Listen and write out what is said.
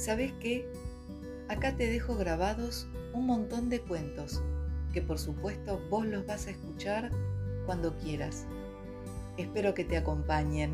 ¿sabes qué? Acá te dejo grabados un montón de cuentos que por supuesto vos los vas a escuchar cuando quieras. Espero que te acompañen.